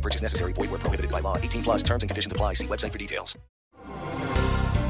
Purchase necessary. Void where prohibited by law. 18 plus terms and conditions apply. See website for details.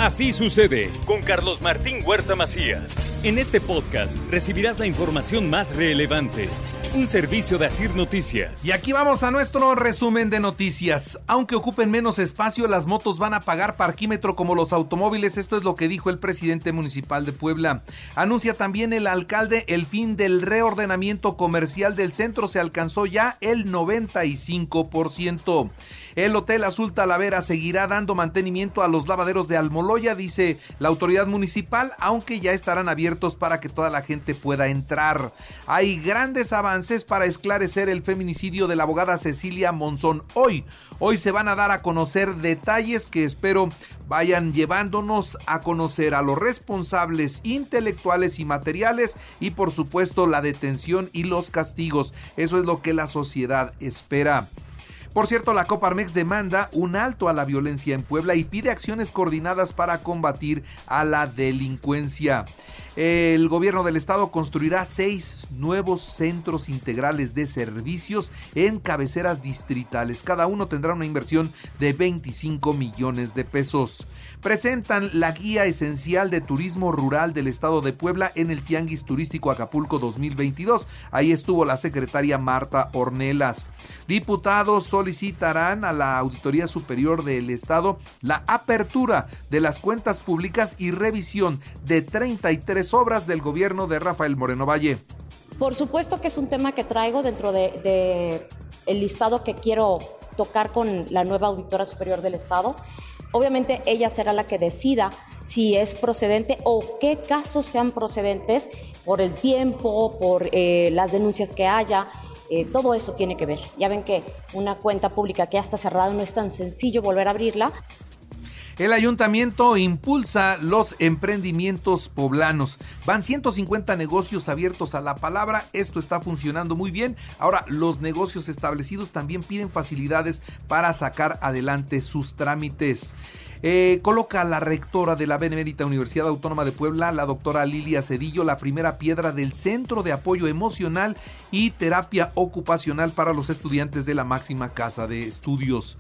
Así sucede con Carlos Martín Huerta Macías. En este podcast recibirás la información más relevante. Un servicio de Asir Noticias. Y aquí vamos a nuestro resumen de noticias. Aunque ocupen menos espacio, las motos van a pagar parquímetro como los automóviles. Esto es lo que dijo el presidente municipal de Puebla. Anuncia también el alcalde el fin del reordenamiento comercial del centro. Se alcanzó ya el 95%. El Hotel Azul Talavera seguirá dando mantenimiento a los lavaderos de Almoloya, dice la autoridad municipal, aunque ya estarán abiertos para que toda la gente pueda entrar. Hay grandes avances para esclarecer el feminicidio de la abogada Cecilia Monzón. Hoy, hoy se van a dar a conocer detalles que espero vayan llevándonos a conocer a los responsables intelectuales y materiales y por supuesto la detención y los castigos. Eso es lo que la sociedad espera. Por cierto, la Coparmex demanda un alto a la violencia en Puebla y pide acciones coordinadas para combatir a la delincuencia. El gobierno del estado construirá seis nuevos centros integrales de servicios en cabeceras distritales. Cada uno tendrá una inversión de 25 millones de pesos. Presentan la guía esencial de turismo rural del estado de Puebla en el Tianguis Turístico Acapulco 2022. Ahí estuvo la secretaria Marta Ornelas. Diputados solicitarán a la Auditoría Superior del Estado la apertura de las cuentas públicas y revisión de 33 obras del gobierno de Rafael Moreno Valle. Por supuesto que es un tema que traigo dentro de, listado que quiero tocar con la nueva auditora superior del Estado. Obviamente ella será la que decida si es procedente o qué casos sean procedentes por el tiempo, por eh, las denuncias que haya. Eh, todo eso tiene que ver. Ya ven que una cuenta pública que ya está cerrada no es tan sencillo volver a abrirla. El ayuntamiento impulsa los emprendimientos poblanos. Van 150 negocios abiertos a la palabra. Esto está funcionando muy bien. Ahora, los negocios establecidos también piden facilidades para sacar adelante sus trámites. Eh, coloca la rectora de la Benemérita Universidad Autónoma de Puebla, la doctora Lilia Cedillo, la primera piedra del Centro de Apoyo Emocional y Terapia Ocupacional para los estudiantes de la máxima casa de estudios.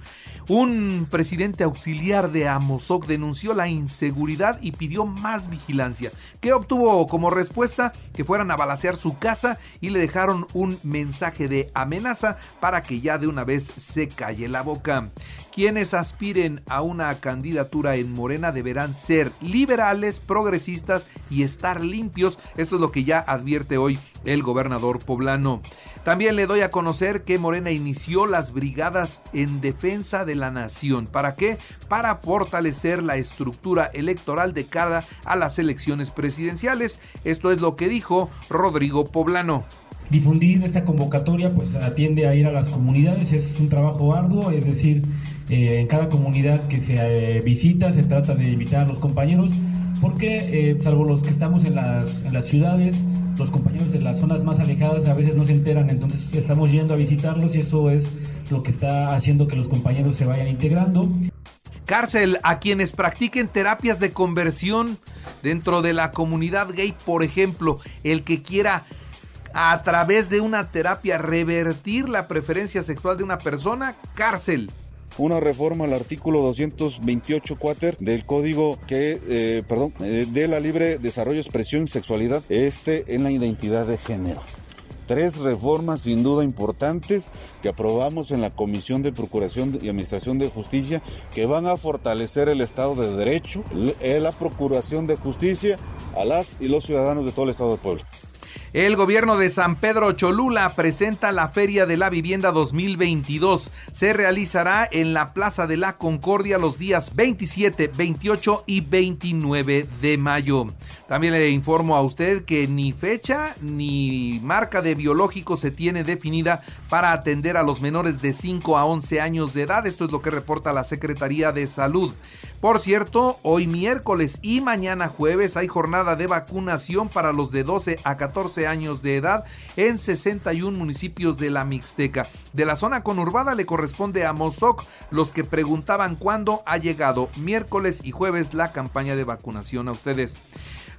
Un presidente auxiliar de Amozoc denunció la inseguridad y pidió más vigilancia, que obtuvo como respuesta que fueran a balacear su casa y le dejaron un mensaje de amenaza para que ya de una vez se calle la boca. Quienes aspiren a una candidatura en Morena deberán ser liberales, progresistas y estar limpios. Esto es lo que ya advierte hoy el gobernador poblano. También le doy a conocer que Morena inició las brigadas en defensa de la nación. ¿Para qué? Para fortalecer la estructura electoral de cara a las elecciones presidenciales. Esto es lo que dijo Rodrigo Poblano difundir esta convocatoria pues atiende a ir a las comunidades, es un trabajo arduo, es decir, eh, en cada comunidad que se eh, visita se trata de invitar a los compañeros, porque eh, salvo los que estamos en las, en las ciudades, los compañeros de las zonas más alejadas a veces no se enteran, entonces estamos yendo a visitarlos y eso es lo que está haciendo que los compañeros se vayan integrando. Cárcel a quienes practiquen terapias de conversión dentro de la comunidad gay, por ejemplo, el que quiera a través de una terapia revertir la preferencia sexual de una persona, cárcel una reforma al artículo 228 cuater del código que, eh, perdón, eh, de la libre desarrollo, expresión y sexualidad, este en la identidad de género. Tres reformas sin duda importantes que aprobamos en la Comisión de Procuración y Administración de Justicia que van a fortalecer el Estado de Derecho, la Procuración de Justicia a las y los ciudadanos de todo el Estado de Puebla. El gobierno de San Pedro Cholula presenta la Feria de la Vivienda 2022. Se realizará en la Plaza de la Concordia los días 27, 28 y 29 de mayo. También le informo a usted que ni fecha ni marca de biológico se tiene definida para atender a los menores de 5 a 11 años de edad. Esto es lo que reporta la Secretaría de Salud. Por cierto, hoy miércoles y mañana jueves hay jornada de vacunación para los de 12 a 14 años de edad en 61 municipios de la Mixteca. De la zona conurbada le corresponde a Mozoc, los que preguntaban cuándo ha llegado miércoles y jueves la campaña de vacunación a ustedes.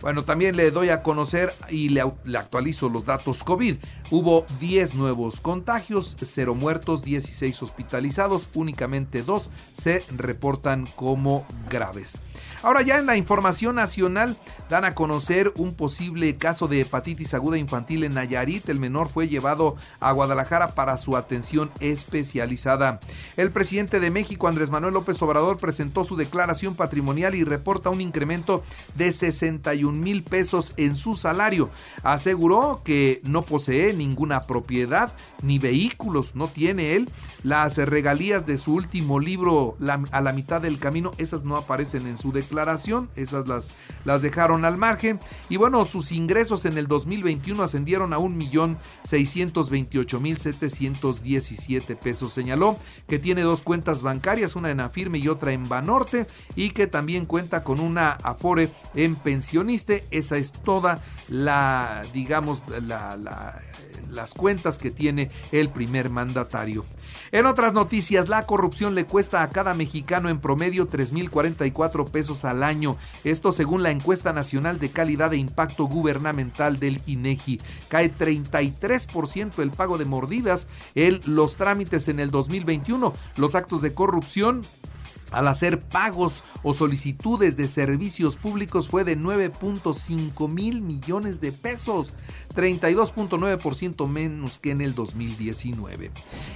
Bueno, también le doy a conocer y le, actualizo los datos COVID. Hubo 10 nuevos contagios, 0 muertos, 16 hospitalizados, únicamente 2 se reportan como graves. Ahora ya en la información nacional dan a conocer un posible caso de hepatitis aguda infantil en Nayarit. El menor fue llevado a Guadalajara para su atención especializada. El presidente de México, Andrés Manuel López Obrador, presentó su declaración patrimonial y reporta un incremento de 61 mil pesos en su salario. Aseguró que no posee ninguna propiedad ni vehículos, no tiene él. Las regalías de su último libro, A la mitad del camino, esas no aparecen en su declaración esas las, las dejaron al margen. Y bueno, sus ingresos en el 2021 ascendieron a 1.628.717 pesos. Señaló que tiene dos cuentas bancarias, una en Afirme y otra en Banorte, y que también cuenta con una Afore en Esa es toda la, digamos, la las cuentas que tiene el primer mandatario. En otras noticias, la corrupción le cuesta a cada mexicano en promedio 3.044 pesos al año. Esto según la encuesta nacional de calidad e impacto gubernamental del INEGI. Cae 33% el pago de mordidas en los trámites en el 2021. Los actos de corrupción al hacer pagos o solicitudes de servicios públicos fue de 9.5 mil millones de pesos, 32.9% menos que en el 2019.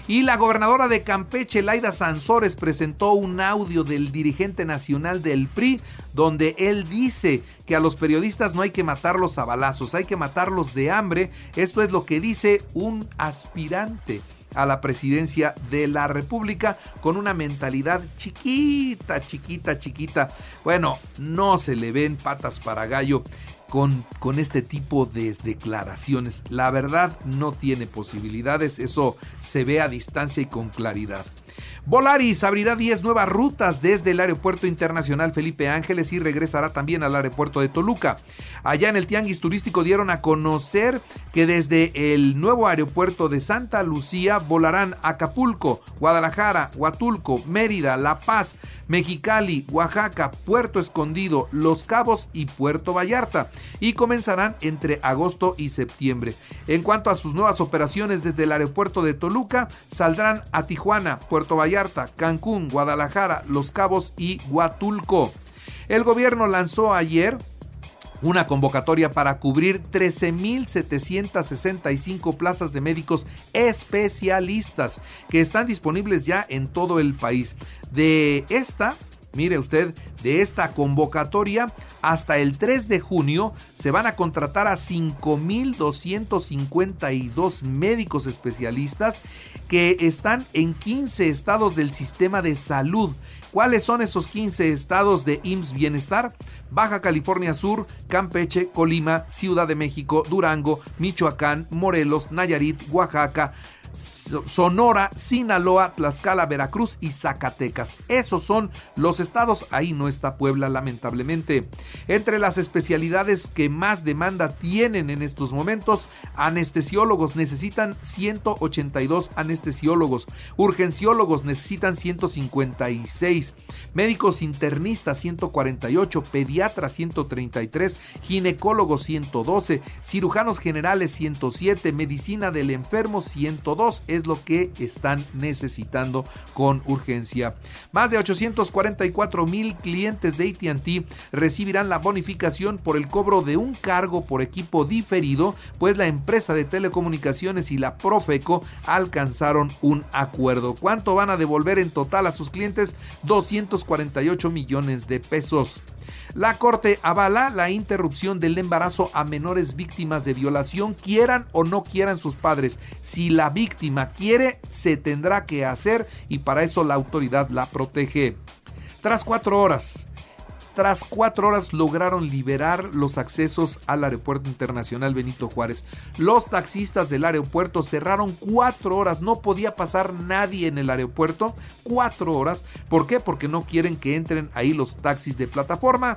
Y la gobernadora de Campeche, Laida Sansores, presentó un audio del dirigente nacional del PRI donde él dice que a los periodistas no hay que matarlos a balazos, hay que matarlos de hambre. Esto es lo que dice un aspirante a la presidencia de la República con una mentalidad chiquita, chiquita, chiquita. Bueno, no se le ven patas para gallo. Con, con, este tipo de declaraciones. La verdad no tiene posibilidades, eso se ve a distancia y con claridad. Volaris abrirá 10 nuevas rutas desde el Aeropuerto Internacional Felipe Ángeles y regresará también al aeropuerto de Toluca. Allá en el Tianguis Turístico dieron a conocer que desde el nuevo aeropuerto de Santa Lucía volarán Acapulco, Guadalajara, Huatulco, Mérida, La Paz, Mexicali, Oaxaca, Puerto Escondido, Los Cabos y Puerto Vallarta y comenzarán entre agosto y septiembre. En cuanto a sus nuevas operaciones desde el aeropuerto de Toluca, saldrán a Tijuana, Puerto Vallarta, Cancún, Guadalajara, Los Cabos y Huatulco. El gobierno lanzó ayer una convocatoria para cubrir 13.765 plazas de médicos especialistas que están disponibles ya en todo el país. De esta, Mire usted, de esta convocatoria hasta el 3 de junio se van a contratar a 5.252 médicos especialistas que están en 15 estados del sistema de salud. ¿Cuáles son esos 15 estados de IMSS Bienestar? Baja California Sur, Campeche, Colima, Ciudad de México, Durango, Michoacán, Morelos, Nayarit, Oaxaca, Sonora, Sinaloa, Tlaxcala, Veracruz y Zacatecas. Esos son los estados, ahí no está Puebla lamentablemente. Entre las especialidades que más demanda tienen en estos momentos, anestesiólogos necesitan 182 anestesiólogos, urgenciólogos necesitan 156, médicos internistas 148, pediatras 133, ginecólogos 112, cirujanos generales 107, medicina del enfermo 102 es lo que están necesitando con urgencia. Más de 844 mil clientes de ATT recibirán la bonificación por el cobro de un cargo por equipo diferido, pues la empresa de telecomunicaciones y la Profeco alcanzaron un acuerdo. ¿Cuánto van a devolver en total a sus clientes? 248 millones de pesos. La Corte avala la interrupción del embarazo a menores víctimas de violación, quieran o no quieran sus padres. Si la víctima quiere, se tendrá que hacer y para eso la autoridad la protege. Tras cuatro horas, tras cuatro horas lograron liberar los accesos al Aeropuerto Internacional Benito Juárez. Los taxistas del aeropuerto cerraron cuatro horas, no podía pasar nadie en el aeropuerto, cuatro horas. ¿Por qué? Porque no quieren que entren ahí los taxis de plataforma.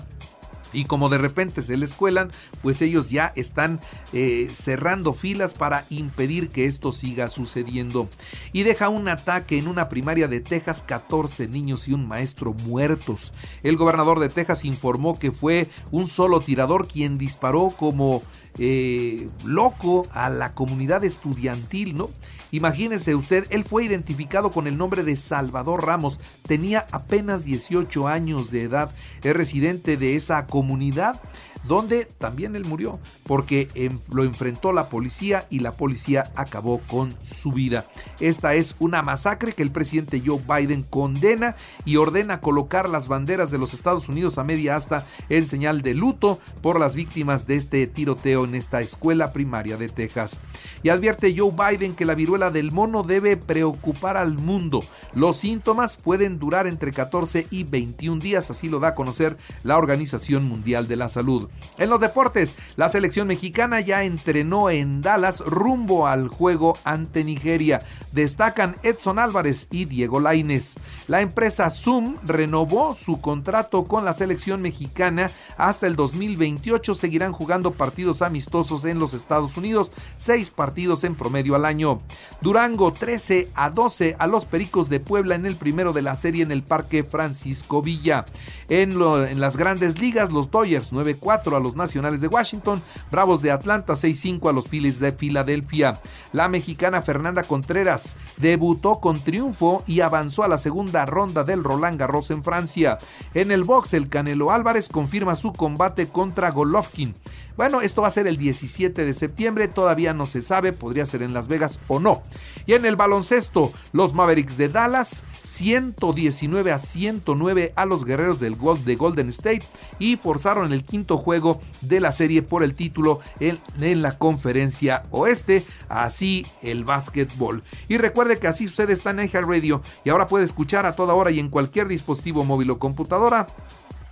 Y como de repente se les cuelan, pues ellos ya están eh, cerrando filas para impedir que esto siga sucediendo. Y deja un ataque en una primaria de Texas, 14 niños y un maestro muertos. El gobernador de Texas informó que fue un solo tirador quien disparó como eh, loco a la comunidad estudiantil, ¿no? Imagínese usted, él fue identificado con el nombre de Salvador Ramos, tenía apenas 18 años de edad, es residente de esa comunidad donde también él murió porque em, lo enfrentó la policía y la policía acabó con su vida. Esta es una masacre que el presidente Joe Biden condena y ordena colocar las banderas de los Estados Unidos a media asta en señal de luto por las víctimas de este tiroteo en esta escuela primaria de Texas. Y advierte Joe Biden que la viruela del mono debe preocupar al mundo. Los síntomas pueden durar entre 14 y 21 días, así lo da a conocer la Organización Mundial de la Salud. En los deportes, la selección mexicana ya entrenó en Dallas rumbo al juego ante Nigeria. Destacan Edson Álvarez y Diego Laines. La empresa Zoom renovó su contrato con la selección mexicana hasta el 2028. Seguirán jugando partidos amistosos en los Estados Unidos, seis partidos en promedio al año. Durango 13 a 12 a los Pericos de Puebla en el primero de la serie en el Parque Francisco Villa. En, las grandes ligas, los Dodgers 9-4 a los Nacionales de Washington, Bravos de Atlanta 6-5 a los Phillies de Filadelfia. La mexicana Fernanda Contreras debutó con triunfo y avanzó a la segunda ronda del Roland Garros en Francia. En el box, el Canelo Álvarez confirma su combate contra Golovkin. Bueno, esto va a ser el 17 de septiembre, todavía no se sabe, podría ser en Las Vegas o no. Y en el baloncesto, los Mavericks de Dallas 119 a 109 a los guerreros del Gold de Golden State y forzaron el quinto juego de la serie por el título en, la conferencia oeste, así el básquetbol. Y recuerde que así sucede está en Radio y ahora puede escuchar a toda hora y en cualquier dispositivo móvil o computadora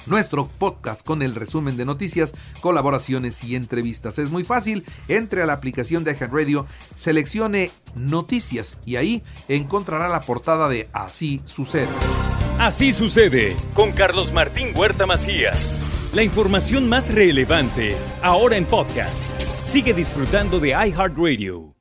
nuestro podcast con el resumen de noticias, colaboraciones y entrevistas. Es muy fácil, entre a la aplicación de Radio, seleccione noticias y ahí encontrará la portada de Así sucede. Así sucede con Carlos Martín Huerta Macías. La información más relevante ahora en podcast. Sigue disfrutando de iHeartRadio.